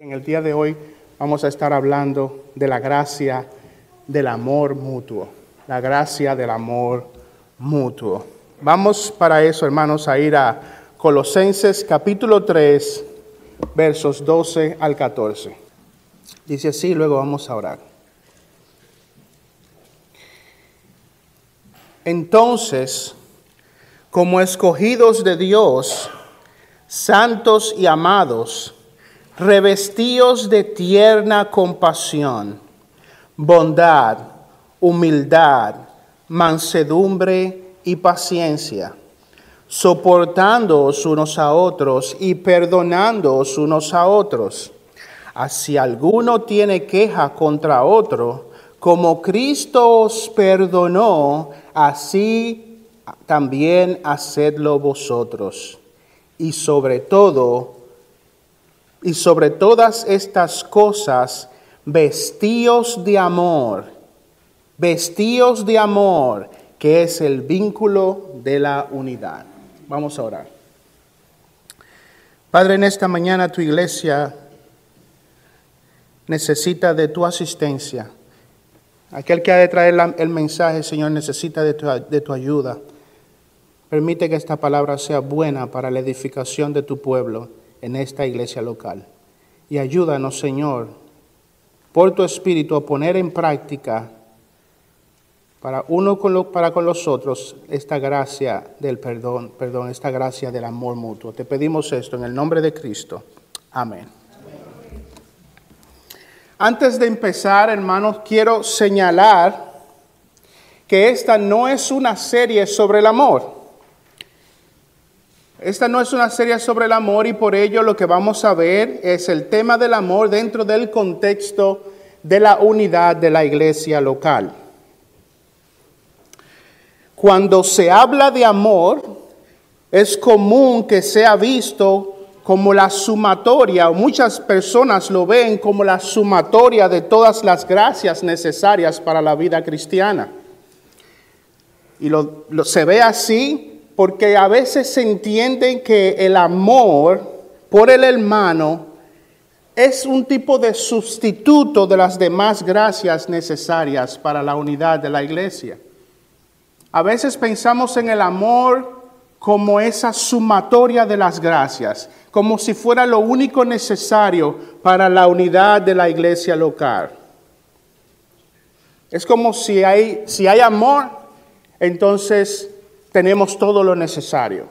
En el día de hoy vamos a estar hablando de la gracia del amor mutuo, la gracia del amor mutuo. Vamos para eso, hermanos, a ir a Colosenses capítulo 3, versos 12 al 14. Dice así, luego vamos a orar. Entonces, como escogidos de Dios, santos y amados, revestidos de tierna compasión, bondad, humildad, mansedumbre y paciencia, soportándoos unos a otros y perdonándoos unos a otros. Así alguno tiene queja contra otro, como Cristo os perdonó, así también hacedlo vosotros. Y sobre todo, y sobre todas estas cosas, vestíos de amor, vestíos de amor, que es el vínculo de la unidad. Vamos a orar. Padre, en esta mañana tu iglesia necesita de tu asistencia. Aquel que ha de traer el mensaje, Señor, necesita de tu, de tu ayuda. Permite que esta palabra sea buena para la edificación de tu pueblo en esta iglesia local. Y ayúdanos, Señor, por tu Espíritu a poner en práctica para uno con para con los otros esta gracia del perdón, perdón, esta gracia del amor mutuo. Te pedimos esto en el nombre de Cristo. Amén. Antes de empezar, hermanos, quiero señalar que esta no es una serie sobre el amor. Esta no es una serie sobre el amor y por ello lo que vamos a ver es el tema del amor dentro del contexto de la unidad de la iglesia local. Cuando se habla de amor, es común que sea visto como la sumatoria, o muchas personas lo ven como la sumatoria de todas las gracias necesarias para la vida cristiana. Y lo, se ve así porque a veces se entiende que el amor por el hermano es un tipo de sustituto de las demás gracias necesarias para la unidad de la iglesia. A veces pensamos en el amor como esa sumatoria de las gracias, como si fuera lo único necesario para la unidad de la iglesia local. Es como si hay, si hay amor, entonces tenemos todo lo necesario.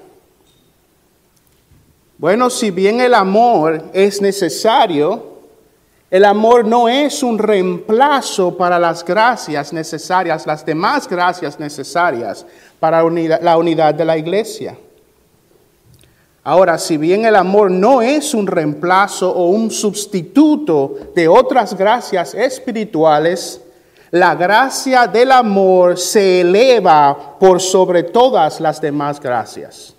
Bueno, si bien el amor es necesario, el amor no es un reemplazo para las gracias necesarias, las demás gracias necesarias para la unidad de la iglesia. Ahora, si bien el amor no es un reemplazo o un sustituto de otras gracias espirituales, la gracia del amor se eleva por sobre todas las demás gracias.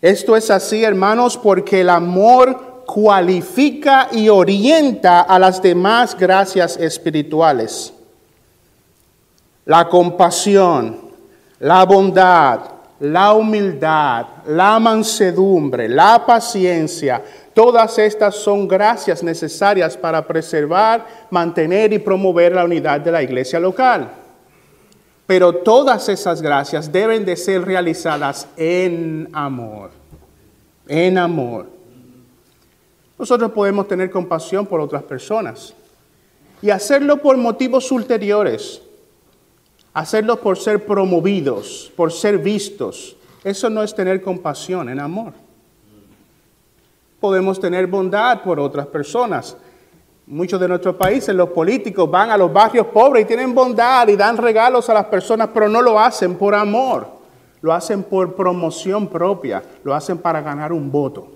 Esto es así, hermanos, porque el amor cualifica y orienta a las demás gracias espirituales. La compasión, la bondad, la humildad, la mansedumbre, la paciencia, Todas estas son gracias necesarias para preservar, mantener y promover la unidad de la iglesia local. Pero todas esas gracias deben de ser realizadas en amor. En amor. Nosotros podemos tener compasión por otras personas y hacerlo por motivos ulteriores. Hacerlo por ser promovidos, por ser vistos. Eso no es tener compasión en amor podemos tener bondad por otras personas. Muchos de nuestros países, los políticos van a los barrios pobres y tienen bondad y dan regalos a las personas, pero no lo hacen por amor, lo hacen por promoción propia, lo hacen para ganar un voto.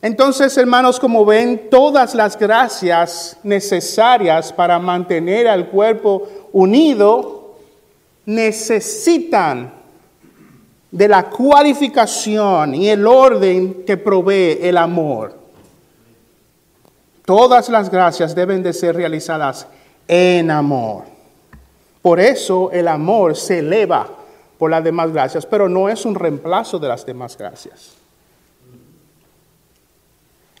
Entonces, hermanos, como ven, todas las gracias necesarias para mantener al cuerpo unido necesitan de la cualificación y el orden que provee el amor. Todas las gracias deben de ser realizadas en amor. Por eso el amor se eleva por las demás gracias, pero no es un reemplazo de las demás gracias.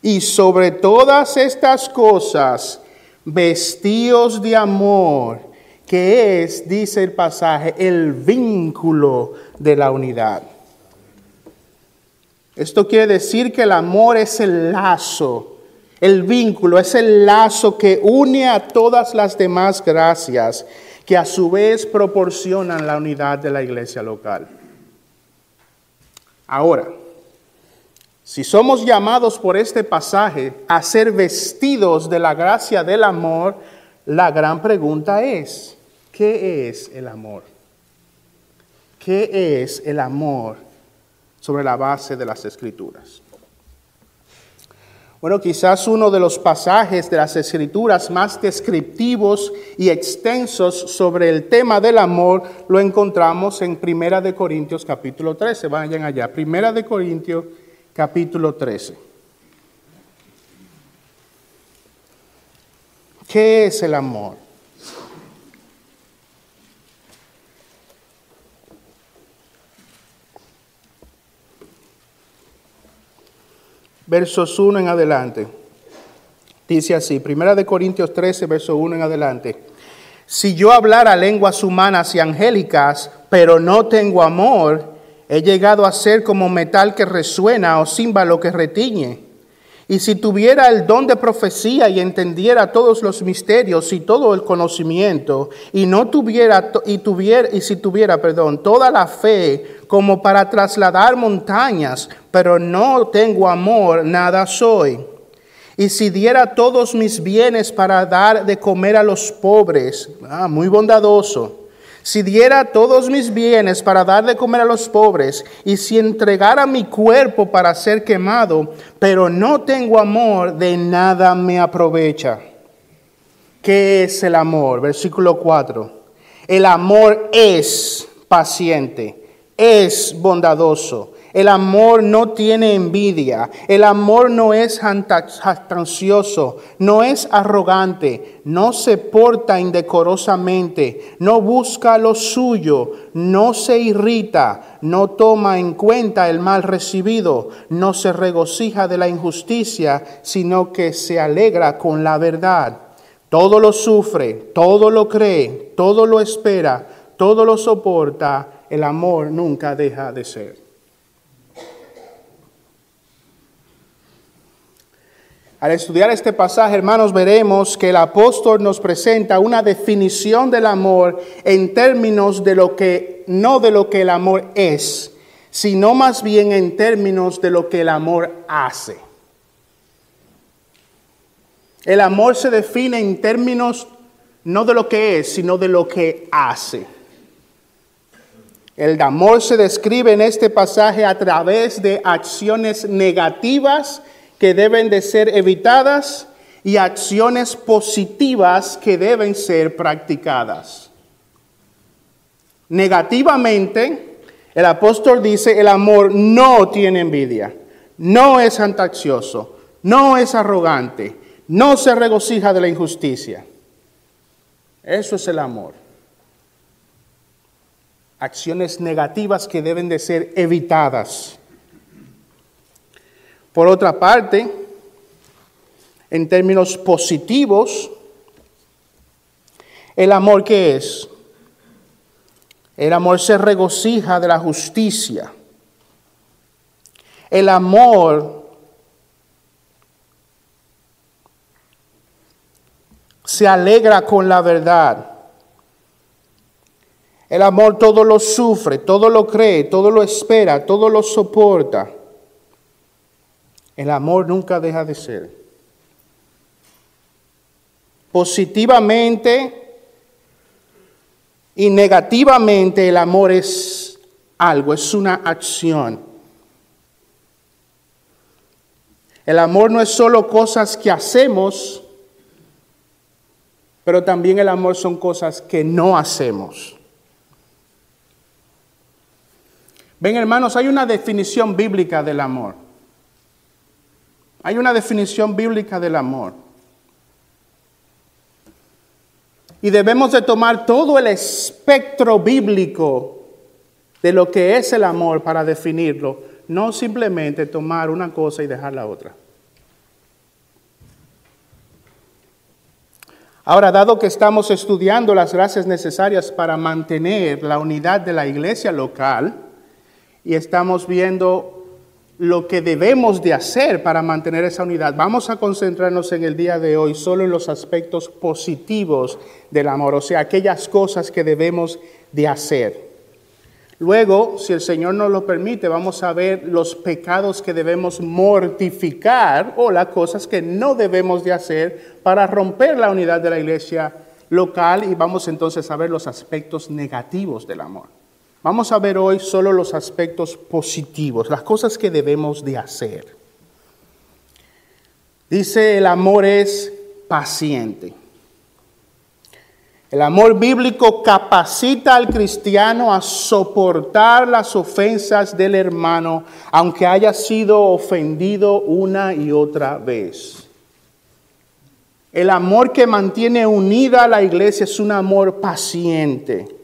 Y sobre todas estas cosas, vestíos de amor, que es, dice el pasaje, el vínculo de la unidad. Esto quiere decir que el amor es el lazo, el vínculo, es el lazo que une a todas las demás gracias, que a su vez proporcionan la unidad de la iglesia local. Ahora, si somos llamados por este pasaje a ser vestidos de la gracia del amor, la gran pregunta es, ¿qué es el amor? ¿Qué es el amor sobre la base de las escrituras? Bueno, quizás uno de los pasajes de las escrituras más descriptivos y extensos sobre el tema del amor lo encontramos en Primera de Corintios capítulo 13. Vayan allá. Primera de Corintios capítulo 13. ¿Qué es el amor? Versos 1 en adelante. Dice así, Primera de Corintios 13, verso 1 en adelante. Si yo hablara lenguas humanas y angélicas, pero no tengo amor, He llegado a ser como metal que resuena o címbalo que retiñe. Y si tuviera el don de profecía y entendiera todos los misterios y todo el conocimiento, y no tuviera y tuviera y si tuviera, perdón, toda la fe como para trasladar montañas, pero no tengo amor, nada soy. Y si diera todos mis bienes para dar de comer a los pobres, ah, muy bondadoso si diera todos mis bienes para dar de comer a los pobres, y si entregara mi cuerpo para ser quemado, pero no tengo amor, de nada me aprovecha. ¿Qué es el amor? Versículo 4. El amor es paciente, es bondadoso el amor no tiene envidia, el amor no es jactancioso, no es arrogante, no se porta indecorosamente, no busca lo suyo, no se irrita, no toma en cuenta el mal recibido, no se regocija de la injusticia, sino que se alegra con la verdad. Todo lo sufre, todo lo cree, todo lo espera, todo lo soporta, el amor nunca deja de ser. Al estudiar este pasaje, hermanos, veremos que el apóstol nos presenta una definición del amor en términos de lo que, no de lo que el amor es, sino más bien en términos de lo que el amor hace. El amor se define en términos no de lo que es, sino de lo que hace. El amor se describe en este pasaje a través de acciones negativas que deben de ser evitadas y acciones positivas que deben ser practicadas. Negativamente, el apóstol dice, el amor no tiene envidia, no es antaxioso, no es arrogante, no se regocija de la injusticia. Eso es el amor. Acciones negativas que deben de ser evitadas. Por otra parte, en términos positivos, el amor que es? El amor se regocija de la justicia. El amor se alegra con la verdad. El amor todo lo sufre, todo lo cree, todo lo espera, todo lo soporta. El amor nunca deja de ser. Positivamente y negativamente el amor es algo, es una acción. El amor no es solo cosas que hacemos, pero también el amor son cosas que no hacemos. Ven hermanos, hay una definición bíblica del amor. Hay una definición bíblica del amor. Y debemos de tomar todo el espectro bíblico de lo que es el amor para definirlo, no simplemente tomar una cosa y dejar la otra. Ahora, dado que estamos estudiando las gracias necesarias para mantener la unidad de la iglesia local y estamos viendo lo que debemos de hacer para mantener esa unidad, vamos a concentrarnos en el día de hoy solo en los aspectos positivos del amor, o sea, aquellas cosas que debemos de hacer. Luego, si el Señor nos lo permite, vamos a ver los pecados que debemos mortificar o las cosas que no debemos de hacer para romper la unidad de la iglesia local y vamos entonces a ver los aspectos negativos del amor. Vamos a ver hoy solo los aspectos positivos, las cosas que debemos de hacer. Dice, el amor es paciente. El amor bíblico capacita al cristiano a soportar las ofensas del hermano, aunque haya sido ofendido una y otra vez. El amor que mantiene unida a la iglesia es un amor paciente.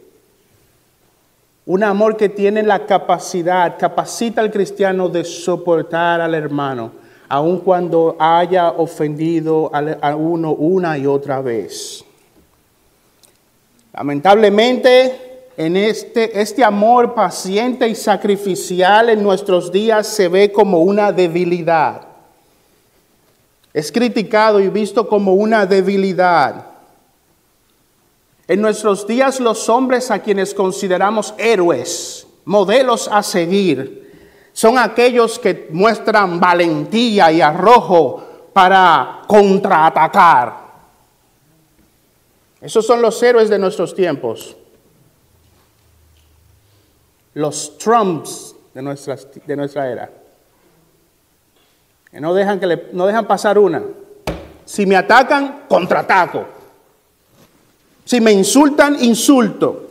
Un amor que tiene la capacidad, capacita al cristiano de soportar al hermano, aun cuando haya ofendido a uno una y otra vez. Lamentablemente, en este, este amor paciente y sacrificial en nuestros días se ve como una debilidad. Es criticado y visto como una debilidad. En nuestros días los hombres a quienes consideramos héroes, modelos a seguir, son aquellos que muestran valentía y arrojo para contraatacar. Esos son los héroes de nuestros tiempos. Los Trumps de, de nuestra era. Que no dejan, que le, no dejan pasar una. Si me atacan, contraataco. Si me insultan, insulto.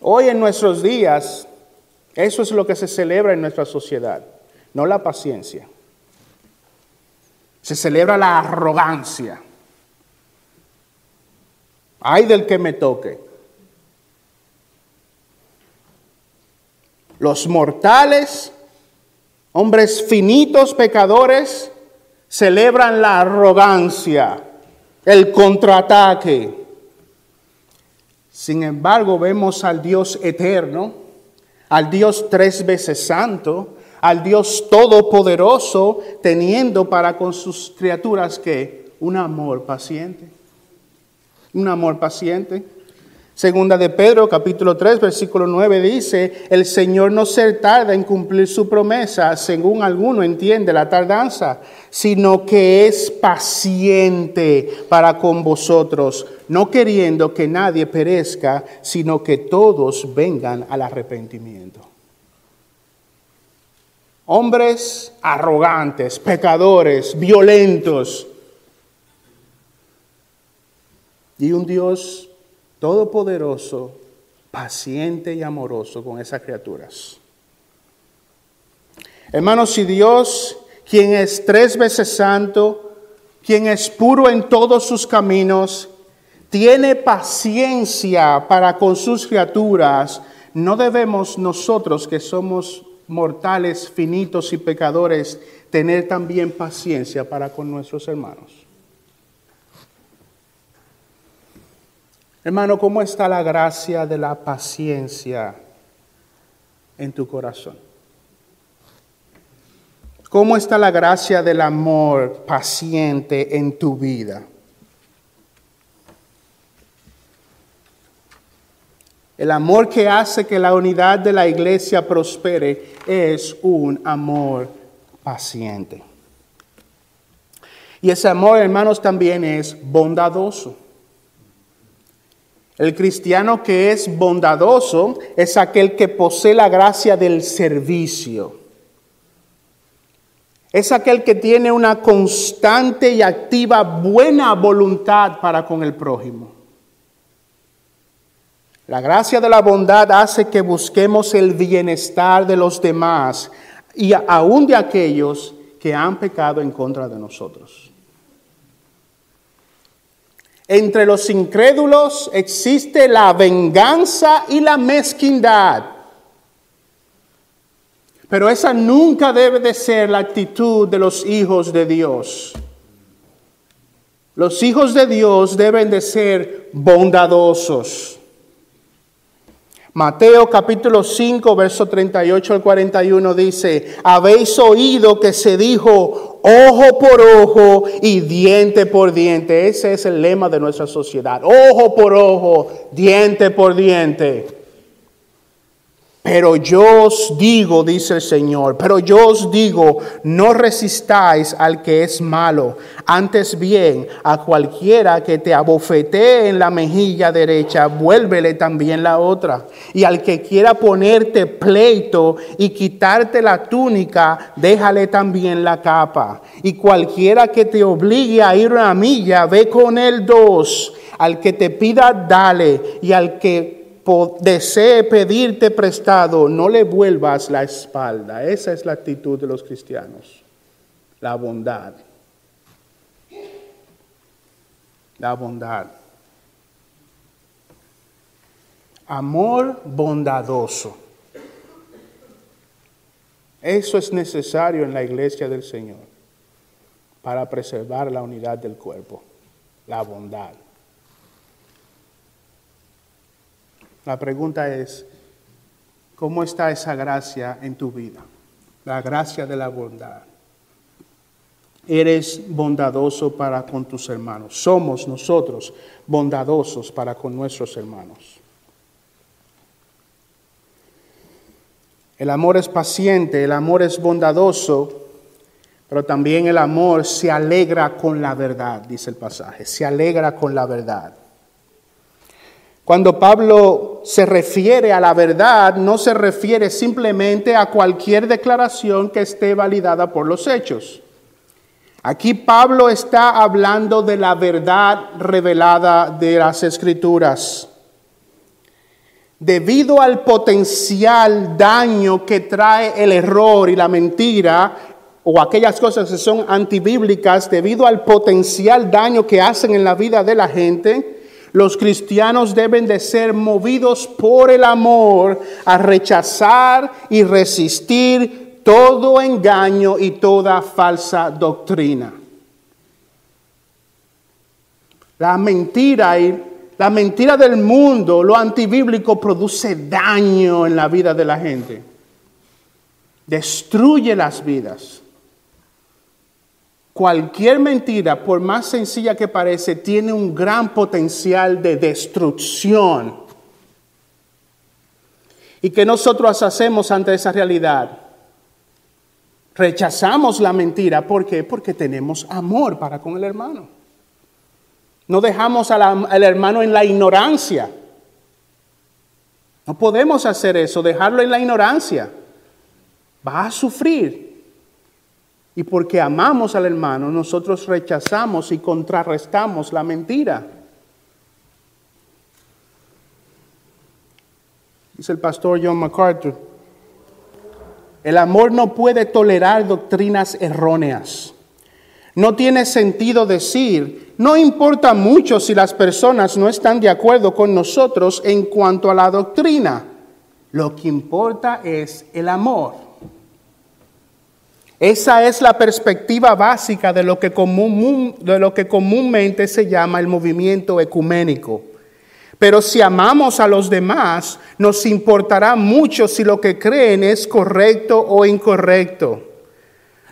Hoy en nuestros días, eso es lo que se celebra en nuestra sociedad, no la paciencia. Se celebra la arrogancia. Ay del que me toque. Los mortales, hombres finitos, pecadores, celebran la arrogancia, el contraataque. Sin embargo, vemos al Dios eterno, al Dios tres veces santo, al Dios todopoderoso, teniendo para con sus criaturas que un amor paciente un amor paciente. Segunda de Pedro, capítulo 3, versículo 9 dice, el Señor no se tarda en cumplir su promesa, según alguno entiende la tardanza, sino que es paciente para con vosotros, no queriendo que nadie perezca, sino que todos vengan al arrepentimiento. Hombres arrogantes, pecadores, violentos, y un Dios todopoderoso, paciente y amoroso con esas criaturas. Hermanos, si Dios, quien es tres veces santo, quien es puro en todos sus caminos, tiene paciencia para con sus criaturas, no debemos nosotros que somos mortales, finitos y pecadores, tener también paciencia para con nuestros hermanos. Hermano, ¿cómo está la gracia de la paciencia en tu corazón? ¿Cómo está la gracia del amor paciente en tu vida? El amor que hace que la unidad de la iglesia prospere es un amor paciente. Y ese amor, hermanos, también es bondadoso. El cristiano que es bondadoso es aquel que posee la gracia del servicio. Es aquel que tiene una constante y activa buena voluntad para con el prójimo. La gracia de la bondad hace que busquemos el bienestar de los demás y aún de aquellos que han pecado en contra de nosotros. Entre los incrédulos existe la venganza y la mezquindad. Pero esa nunca debe de ser la actitud de los hijos de Dios. Los hijos de Dios deben de ser bondadosos. Mateo capítulo 5, verso 38 al 41 dice, habéis oído que se dijo ojo por ojo y diente por diente. Ese es el lema de nuestra sociedad. Ojo por ojo, diente por diente. Pero yo os digo, dice el Señor, pero yo os digo, no resistáis al que es malo, antes bien a cualquiera que te abofetee en la mejilla derecha, vuélvele también la otra. Y al que quiera ponerte pleito y quitarte la túnica, déjale también la capa. Y cualquiera que te obligue a ir una milla, ve con él dos. Al que te pida, dale. Y al que desee pedirte prestado, no le vuelvas la espalda. Esa es la actitud de los cristianos. La bondad. La bondad. Amor bondadoso. Eso es necesario en la iglesia del Señor para preservar la unidad del cuerpo, la bondad. La pregunta es, ¿cómo está esa gracia en tu vida? La gracia de la bondad. Eres bondadoso para con tus hermanos. Somos nosotros bondadosos para con nuestros hermanos. El amor es paciente, el amor es bondadoso, pero también el amor se alegra con la verdad, dice el pasaje, se alegra con la verdad. Cuando Pablo se refiere a la verdad, no se refiere simplemente a cualquier declaración que esté validada por los hechos. Aquí Pablo está hablando de la verdad revelada de las escrituras. Debido al potencial daño que trae el error y la mentira, o aquellas cosas que son antibíblicas, debido al potencial daño que hacen en la vida de la gente, los cristianos deben de ser movidos por el amor a rechazar y resistir todo engaño y toda falsa doctrina. La mentira y la mentira del mundo, lo antibíblico produce daño en la vida de la gente. Destruye las vidas. Cualquier mentira, por más sencilla que parece, tiene un gran potencial de destrucción. ¿Y qué nosotros hacemos ante esa realidad? Rechazamos la mentira. ¿Por qué? Porque tenemos amor para con el hermano. No dejamos al hermano en la ignorancia. No podemos hacer eso, dejarlo en la ignorancia. Va a sufrir. Y porque amamos al hermano, nosotros rechazamos y contrarrestamos la mentira. Dice el pastor John MacArthur, el amor no puede tolerar doctrinas erróneas. No tiene sentido decir, no importa mucho si las personas no están de acuerdo con nosotros en cuanto a la doctrina. Lo que importa es el amor. Esa es la perspectiva básica de lo, que comúnmente se llama el movimiento ecuménico. Pero si amamos a los demás, nos importará mucho si lo que creen es correcto o incorrecto.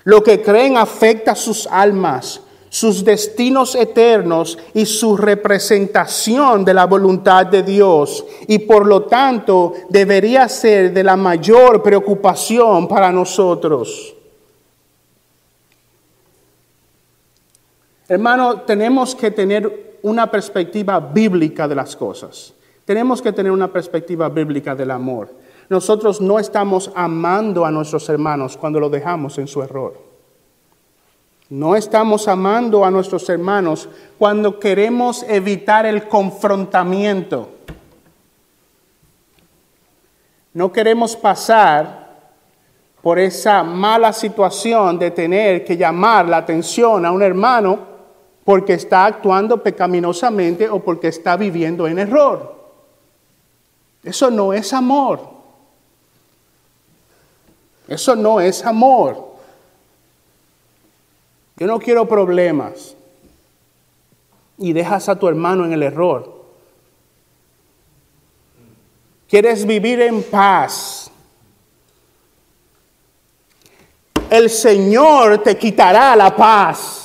Lo que creen afecta sus almas, sus destinos eternos y su representación de la voluntad de Dios. Y por lo tanto debería ser de la mayor preocupación para nosotros. Hermano, tenemos que tener una perspectiva bíblica de las cosas. Tenemos que tener una perspectiva bíblica del amor. Nosotros no estamos amando a nuestros hermanos cuando lo dejamos en su error. No estamos amando a nuestros hermanos cuando queremos evitar el confrontamiento. No queremos pasar por esa mala situación de tener que llamar la atención a un hermano porque está actuando pecaminosamente o porque está viviendo en error. Eso no es amor. Eso no es amor. Yo no quiero problemas. y dejas a tu hermano en el error. Quieres vivir en paz. El Señor te quitará la paz.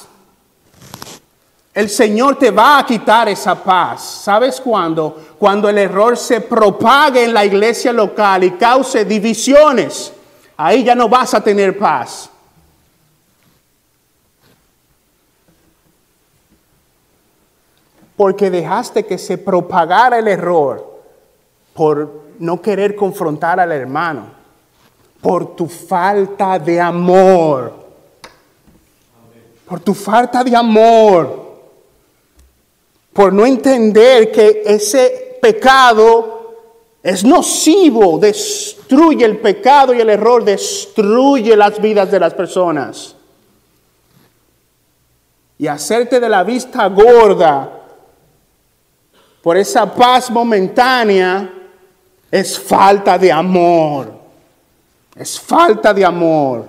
El Señor te va a quitar esa paz. ¿Sabes cuándo? Cuando el error se propague en la iglesia local y cause divisiones. Ahí ya no vas a tener paz. porque dejaste que se propagara el error por no querer confrontar al hermano, por tu falta de amor, por tu falta de amor, por no entender que ese pecado es nocivo, destruye el pecado y el error, destruye las vidas de las personas. Y hacerte de la vista gorda por esa paz momentánea es falta de amor. Es falta de amor.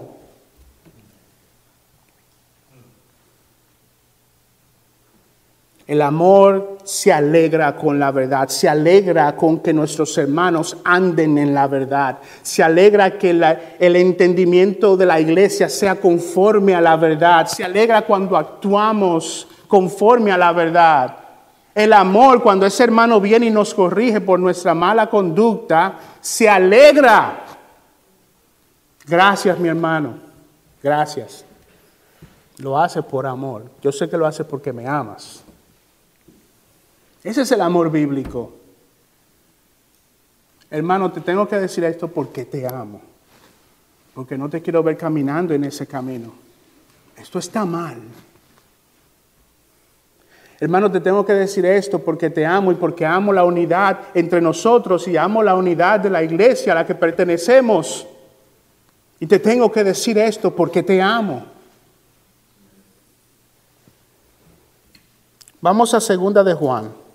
El amor se alegra con la verdad, se alegra con que nuestros hermanos anden en la verdad, se alegra que el entendimiento de la iglesia sea conforme a la verdad, se alegra cuando actuamos conforme a la verdad. El amor, cuando ese hermano viene y nos corrige por nuestra mala conducta, se alegra. Gracias, mi hermano. Gracias. Lo hace por amor. Yo sé que lo hace porque me amas. Ese es el amor bíblico. Hermano, te tengo que decir esto porque te amo. Porque no te quiero ver caminando en ese camino. Esto está mal. Hermano, te tengo que decir esto porque te amo y porque amo la unidad entre nosotros y amo la unidad de la iglesia a la que pertenecemos. Y te tengo que decir esto porque te amo. Vamos a segunda de Juan.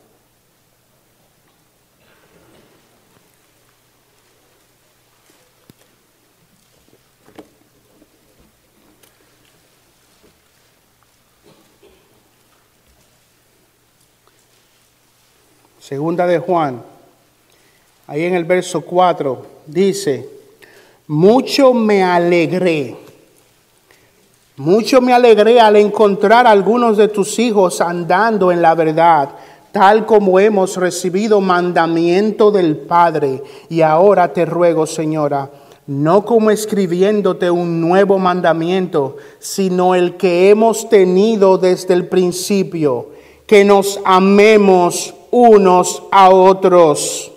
Segunda de Juan, ahí en el verso 4, dice, mucho me alegré, mucho me alegré al encontrar a algunos de tus hijos andando en la verdad, tal como hemos recibido mandamiento del Padre. Y ahora te ruego, Señora, no como escribiéndote un nuevo mandamiento, sino el que hemos tenido desde el principio, que nos amemos unos a otros,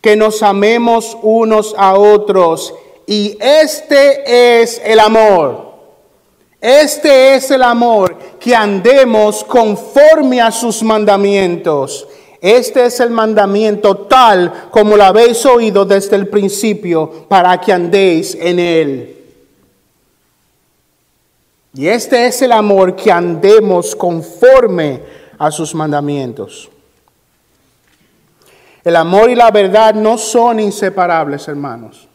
que nos amemos unos a otros. Y este es el amor. Este es el amor, que andemos conforme a sus mandamientos. Este es el mandamiento tal como lo habéis oído desde el principio, para que andéis en él. Y este es el amor que andemos conforme a sus mandamientos. El amor y la verdad no son inseparables, hermanos.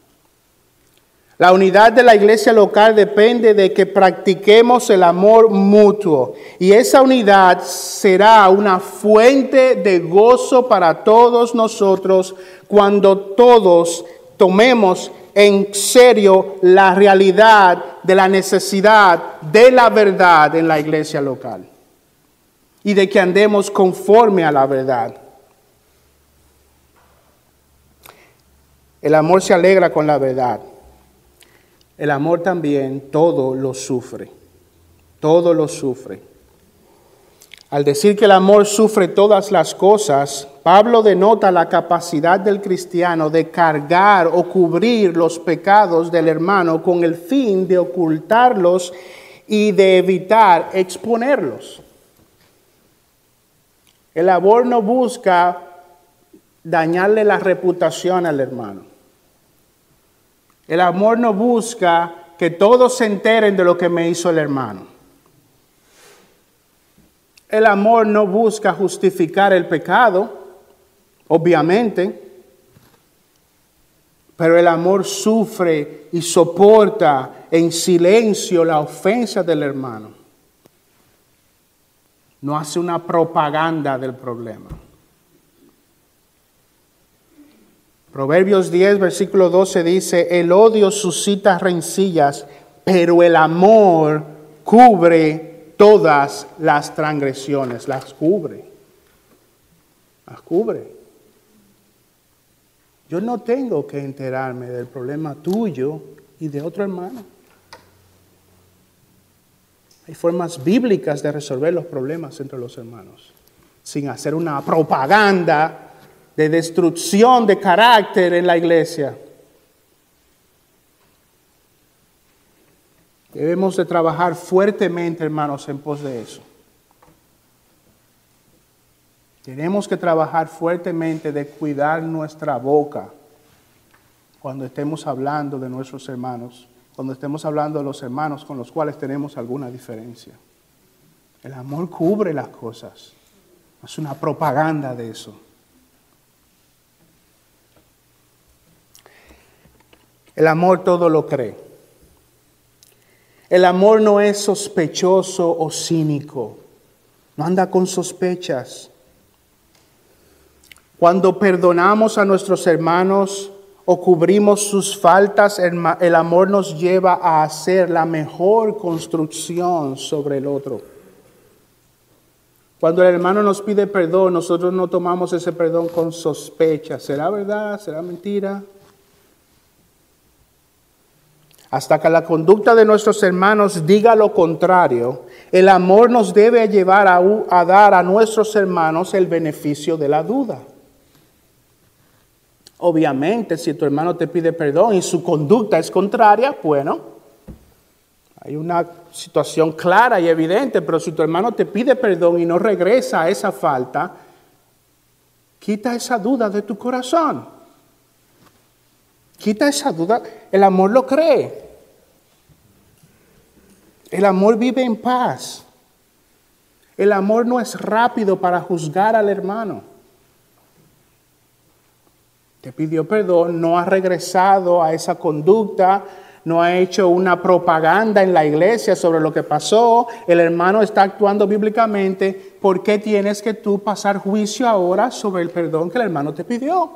La unidad de la iglesia local depende de que practiquemos el amor mutuo y esa unidad será una fuente de gozo para todos nosotros cuando todos tomemos en serio la realidad de la necesidad de la verdad en la iglesia local y de que andemos conforme a la verdad. El amor se alegra con la verdad. El amor también todo lo sufre. Todo lo sufre. Al decir que el amor sufre todas las cosas, Pablo denota la capacidad del cristiano de cargar o cubrir los pecados del hermano con el fin de ocultarlos y de evitar exponerlos. El amor no busca dañarle la reputación al hermano. El amor no busca que todos se enteren de lo que me hizo el hermano. El amor no busca justificar el pecado, obviamente, pero el amor sufre y soporta en silencio la ofensa del hermano. No hace una propaganda del problema. Proverbios 10, versículo 12 dice, el odio suscita rencillas, pero el amor cubre todas las transgresiones, las cubre, las cubre. Yo no tengo que enterarme del problema tuyo y de otro hermano. Hay formas bíblicas de resolver los problemas entre los hermanos, sin hacer una propaganda de destrucción de carácter en la iglesia. Debemos de trabajar fuertemente, hermanos, en pos de eso. Tenemos que trabajar fuertemente de cuidar nuestra boca cuando estemos hablando de nuestros hermanos, cuando estemos hablando de los hermanos con los cuales tenemos alguna diferencia. El amor cubre las cosas. Es una propaganda de eso. El amor todo lo cree. El amor no es sospechoso o cínico. No anda con sospechas. Cuando perdonamos a nuestros hermanos o cubrimos sus faltas, el amor nos lleva a hacer la mejor construcción sobre el otro. Cuando el hermano nos pide perdón, nosotros no tomamos ese perdón con sospecha. ¿Será verdad? ¿Será mentira? Hasta que la conducta de nuestros hermanos diga lo contrario, el amor nos debe llevar a, dar a nuestros hermanos el beneficio de la duda. Obviamente, si tu hermano te pide perdón y su conducta es contraria, bueno, hay una situación clara y evidente, pero si tu hermano te pide perdón y no regresa a esa falta, quita esa duda de tu corazón. Quita esa duda. El amor lo cree. El amor vive en paz. El amor no es rápido para juzgar al hermano. Te pidió perdón, no ha regresado a esa conducta, no ha hecho una propaganda en la iglesia sobre lo que pasó, el hermano está actuando bíblicamente, ¿por qué tienes que tú pasar juicio ahora sobre el perdón que el hermano te pidió?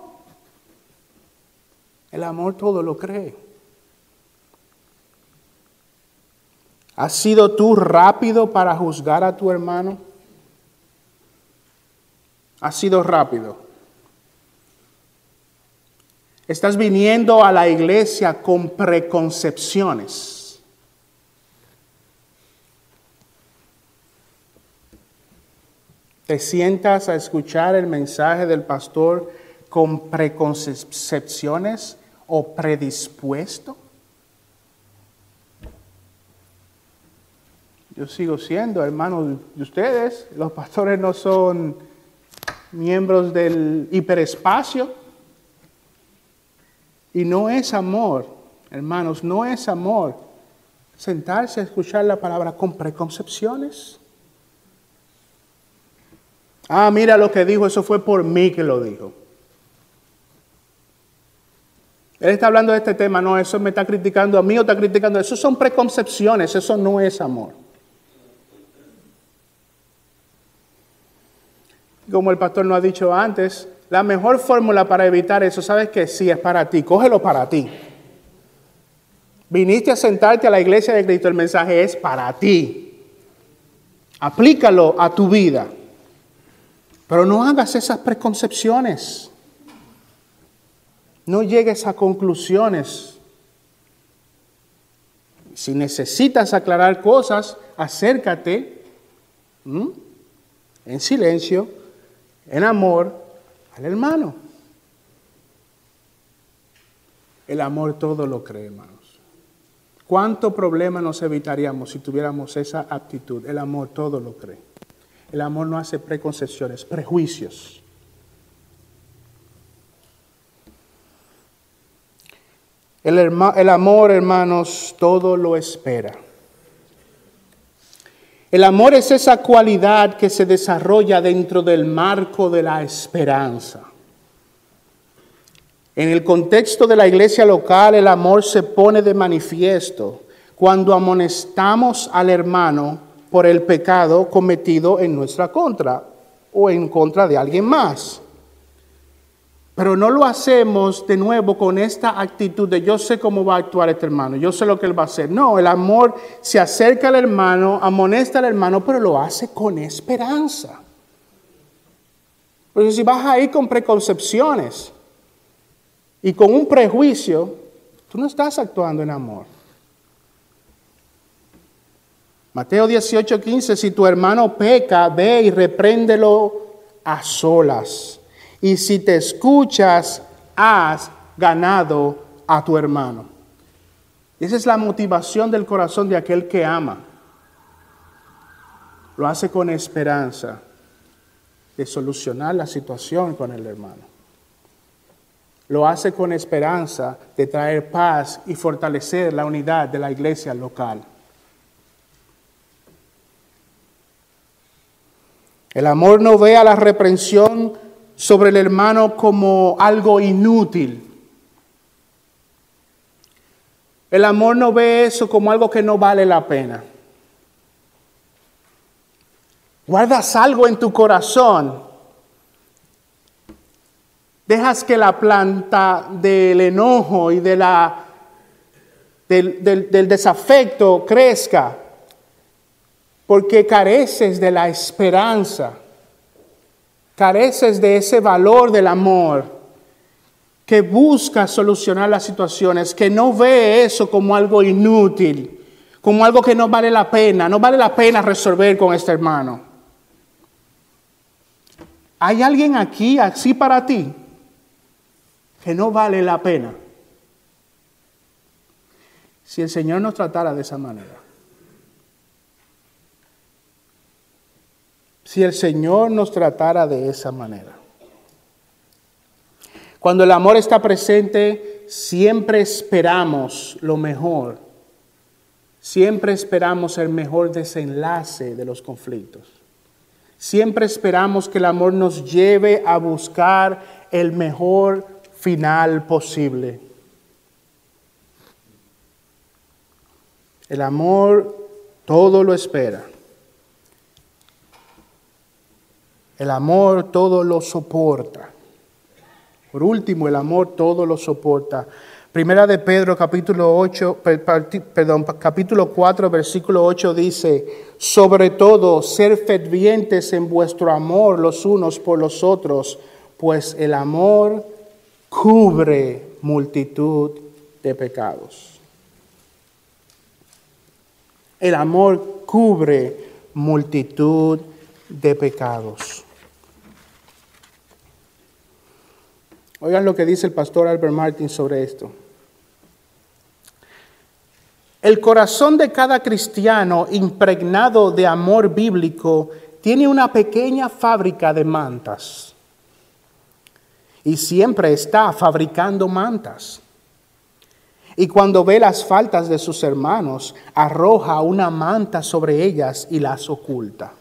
El amor todo lo cree. ¿Has sido tú rápido para juzgar a tu hermano? ¿Has sido rápido? Estás viniendo a la iglesia con preconcepciones. Te sientas a escuchar el mensaje del pastor con preconcepciones o predispuesto? Yo sigo siendo hermano de ustedes. Los pastores no son miembros del hiperespacio. Y no es amor, hermanos, no es amor sentarse a escuchar la palabra con preconcepciones. Ah, mira lo que dijo, eso fue por mí que lo dijo. Él está hablando de este tema, no, eso me está criticando a mí o está criticando, eso son preconcepciones, eso no es amor. Como el pastor nos ha dicho antes, la mejor fórmula para evitar eso, ¿sabes que Si es para ti, cógelo para ti. Viniste a sentarte a la iglesia de Cristo, el mensaje es para ti. Aplícalo a tu vida. Pero no hagas esas preconcepciones. No llegues a conclusiones. Si necesitas aclarar cosas, acércate en silencio, en amor, al hermano. El amor todo lo cree, hermanos. ¿Cuánto problema nos evitaríamos si tuviéramos esa actitud? El amor todo lo cree. El amor no hace preconcepciones, prejuicios. El, amor, hermanos, todo lo espera. El amor es esa cualidad que se desarrolla dentro del marco de la esperanza. En el contexto de la iglesia local, el amor se pone de manifiesto cuando amonestamos al hermano por el pecado cometido en nuestra contra o en contra de alguien más. Pero no lo hacemos de nuevo con esta actitud de yo sé cómo va a actuar este hermano, yo sé lo que él va a hacer. No, el amor se acerca al hermano, amonesta al hermano, pero lo hace con esperanza. Porque si vas ahí con preconcepciones y con un prejuicio, tú no estás actuando en amor. Mateo 18, 15, si tu hermano peca, ve y repréndelo a solas y si te escuchas, has ganado a tu hermano. Esa es la motivación del corazón de aquel que ama. Lo hace con esperanza de solucionar la situación con el hermano. Lo hace con esperanza de traer paz y fortalecer la unidad de la iglesia local. El amor no ve a la reprensión sobre el hermano como algo inútil. El amor no ve eso como algo que no vale la pena. Guardas algo en tu corazón. Dejas que la planta del enojo y de la, del, del desafecto crezca porque careces de la esperanza careces de ese valor del amor, que busca solucionar las situaciones, que no ve eso como algo inútil, como algo que no vale la pena, no vale la pena resolver con este hermano. ¿Hay alguien aquí así para ti que no vale la pena? Si el Señor nos tratara de esa manera. Si el Señor nos tratara de esa manera. Cuando el amor está presente, siempre esperamos lo mejor. Siempre esperamos el mejor desenlace de los conflictos. Siempre esperamos que el amor nos lleve a buscar el mejor final posible. El amor todo lo espera. El amor todo lo soporta. Por último, el amor todo lo soporta. Primera de Pedro capítulo 8, perdón, capítulo 4, versículo 8 dice, sobre todo, ser fervientes en vuestro amor los unos por los otros, pues el amor cubre multitud de pecados. El amor cubre multitud de pecados. Oigan lo que dice el pastor Albert Martin sobre esto. El corazón de cada cristiano impregnado de amor bíblico tiene una pequeña fábrica de mantas y siempre está fabricando mantas. Y cuando ve las faltas de sus hermanos, arroja una manta sobre ellas y las oculta.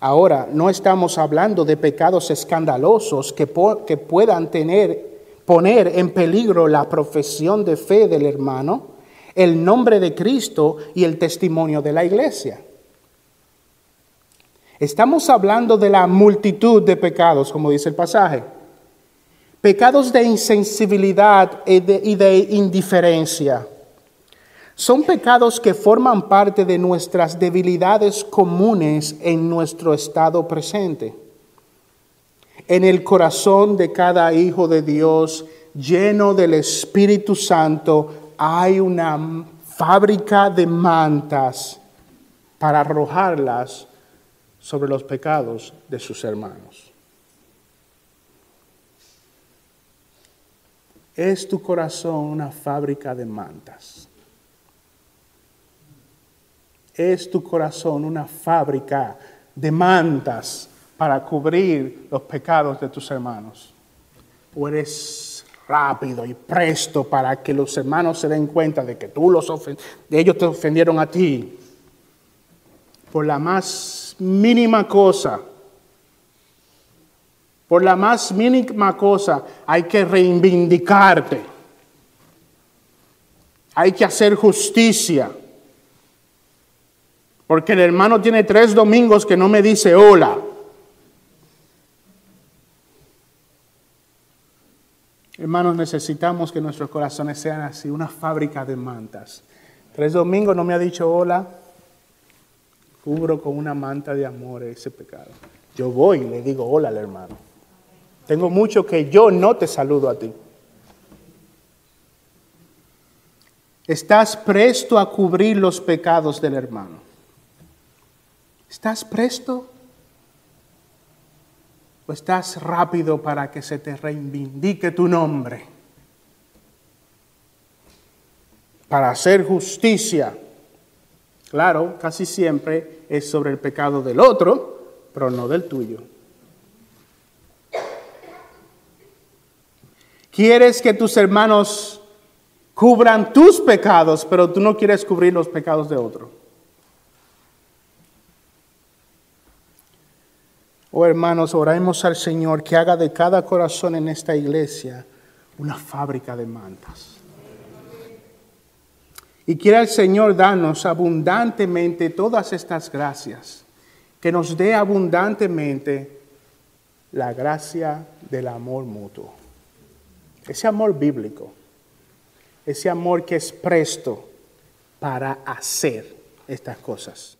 Ahora, no estamos hablando de pecados escandalosos que, que puedan tener, poner en peligro la profesión de fe del hermano, el nombre de Cristo y el testimonio de la iglesia. Estamos hablando de la multitud de pecados, como dice el pasaje. Pecados de insensibilidad y de, y de indiferencia son pecados que forman parte de nuestras debilidades comunes en nuestro estado presente. En el corazón de cada hijo de Dios lleno del Espíritu Santo hay una fábrica de mantas para arrojarlas sobre los pecados de sus hermanos. ¿Es tu corazón una fábrica de mantas? ¿Es tu corazón una fábrica de mantas para cubrir los pecados de tus hermanos? ¿O eres rápido y presto para que los hermanos se den cuenta de que tú los de ellos te ofendieron a ti por la más mínima cosa? Por la más mínima cosa hay que reivindicarte. Hay que hacer justicia. Porque el hermano tiene tres domingos que no me dice hola. Hermanos, necesitamos que nuestros corazones sean así, una fábrica de mantas. Tres domingos no me ha dicho hola, cubro con una manta de amor ese pecado. Yo voy y le digo hola al hermano. Tengo mucho que yo no te saludo a ti. Estás presto a cubrir los pecados del hermano. ¿Estás presto? ¿O estás rápido para que se te reivindique tu nombre? Para hacer justicia. Claro, casi siempre es sobre el pecado del otro, pero no del tuyo. Quieres que tus hermanos cubran tus pecados, pero tú no quieres cubrir los pecados de otro. Oh hermanos, oremos al Señor que haga de cada corazón en esta iglesia una fábrica de mantas. Y quiera el Señor darnos abundantemente todas estas gracias, que nos dé abundantemente la gracia del amor mutuo, ese amor bíblico ese amor que es presto para hacer estas cosas.